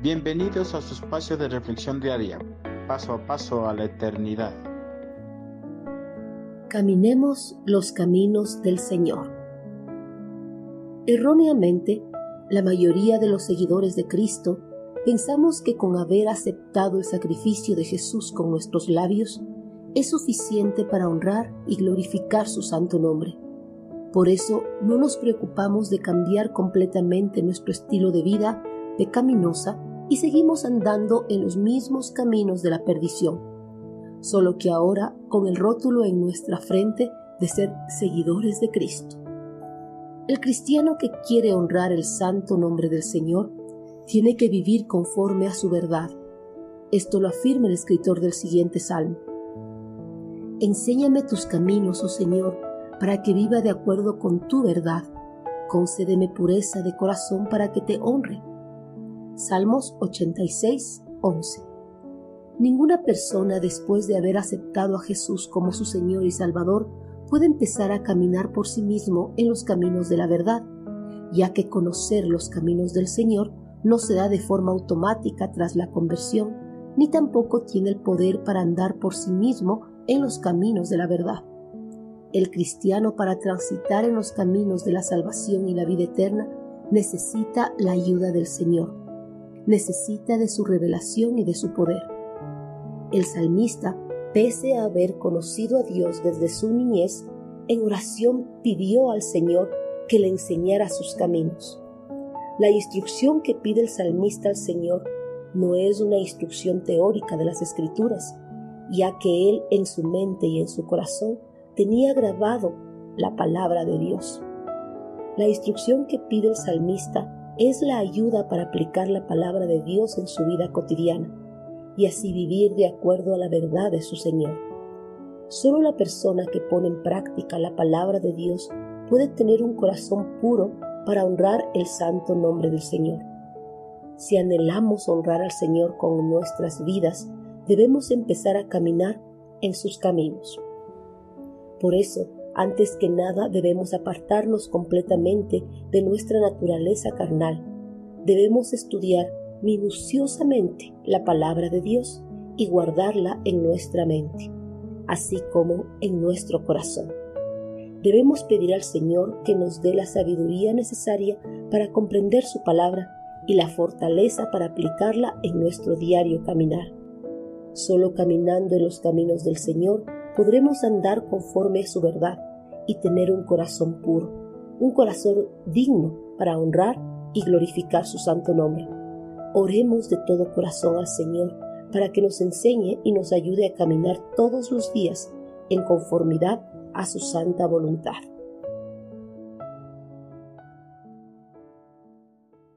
Bienvenidos a su espacio de reflexión diaria, paso a paso a la eternidad. Caminemos los caminos del Señor. Erróneamente, la mayoría de los seguidores de Cristo pensamos que con haber aceptado el sacrificio de Jesús con nuestros labios es suficiente para honrar y glorificar su santo nombre. Por eso no nos preocupamos de cambiar completamente nuestro estilo de vida pecaminosa y seguimos andando en los mismos caminos de la perdición, solo que ahora con el rótulo en nuestra frente de ser seguidores de Cristo. El cristiano que quiere honrar el santo nombre del Señor tiene que vivir conforme a su verdad. Esto lo afirma el escritor del siguiente salmo. Enséñame tus caminos, oh Señor, para que viva de acuerdo con tu verdad. Concédeme pureza de corazón para que te honre. Salmos 86, 11. Ninguna persona después de haber aceptado a Jesús como su Señor y Salvador puede empezar a caminar por sí mismo en los caminos de la verdad, ya que conocer los caminos del Señor no se da de forma automática tras la conversión, ni tampoco tiene el poder para andar por sí mismo en los caminos de la verdad. El cristiano para transitar en los caminos de la salvación y la vida eterna necesita la ayuda del Señor, necesita de su revelación y de su poder. El salmista, pese a haber conocido a Dios desde su niñez, en oración pidió al Señor que le enseñara sus caminos. La instrucción que pide el salmista al Señor no es una instrucción teórica de las Escrituras, ya que él en su mente y en su corazón tenía grabado la palabra de Dios. La instrucción que pide el salmista es la ayuda para aplicar la palabra de Dios en su vida cotidiana y así vivir de acuerdo a la verdad de su Señor. Solo la persona que pone en práctica la palabra de Dios puede tener un corazón puro para honrar el santo nombre del Señor. Si anhelamos honrar al Señor con nuestras vidas, debemos empezar a caminar en sus caminos. Por eso, antes que nada debemos apartarnos completamente de nuestra naturaleza carnal. Debemos estudiar minuciosamente la palabra de Dios y guardarla en nuestra mente, así como en nuestro corazón. Debemos pedir al Señor que nos dé la sabiduría necesaria para comprender su palabra y la fortaleza para aplicarla en nuestro diario caminar. Solo caminando en los caminos del Señor podremos andar conforme a su verdad y tener un corazón puro, un corazón digno para honrar y glorificar su santo nombre. Oremos de todo corazón al Señor para que nos enseñe y nos ayude a caminar todos los días en conformidad a su santa voluntad.